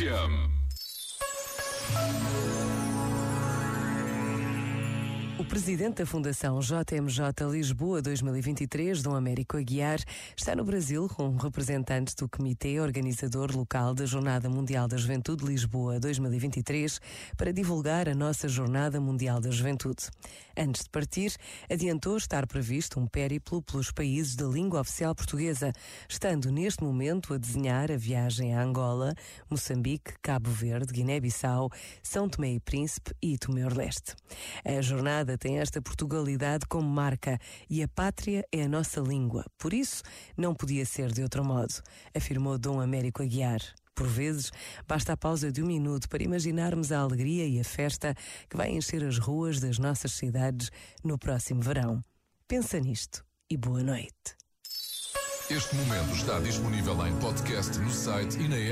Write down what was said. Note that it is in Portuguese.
FM. O presidente da Fundação JMJ Lisboa 2023, Dom Américo Aguiar, está no Brasil com representantes do Comitê Organizador Local da Jornada Mundial da Juventude Lisboa 2023 para divulgar a nossa Jornada Mundial da Juventude. Antes de partir, adiantou estar previsto um périplo pelos países da língua oficial portuguesa, estando neste momento a desenhar a viagem a Angola, Moçambique, Cabo Verde, Guiné-Bissau, São Tomé e Príncipe e Tomé-Leste. A jornada tem esta Portugalidade como marca e a pátria é a nossa língua. Por isso, não podia ser de outro modo, afirmou Dom Américo Aguiar. Por vezes, basta a pausa de um minuto para imaginarmos a alegria e a festa que vai encher as ruas das nossas cidades no próximo verão. Pensa nisto e boa noite. Este momento está disponível em podcast no site e na app.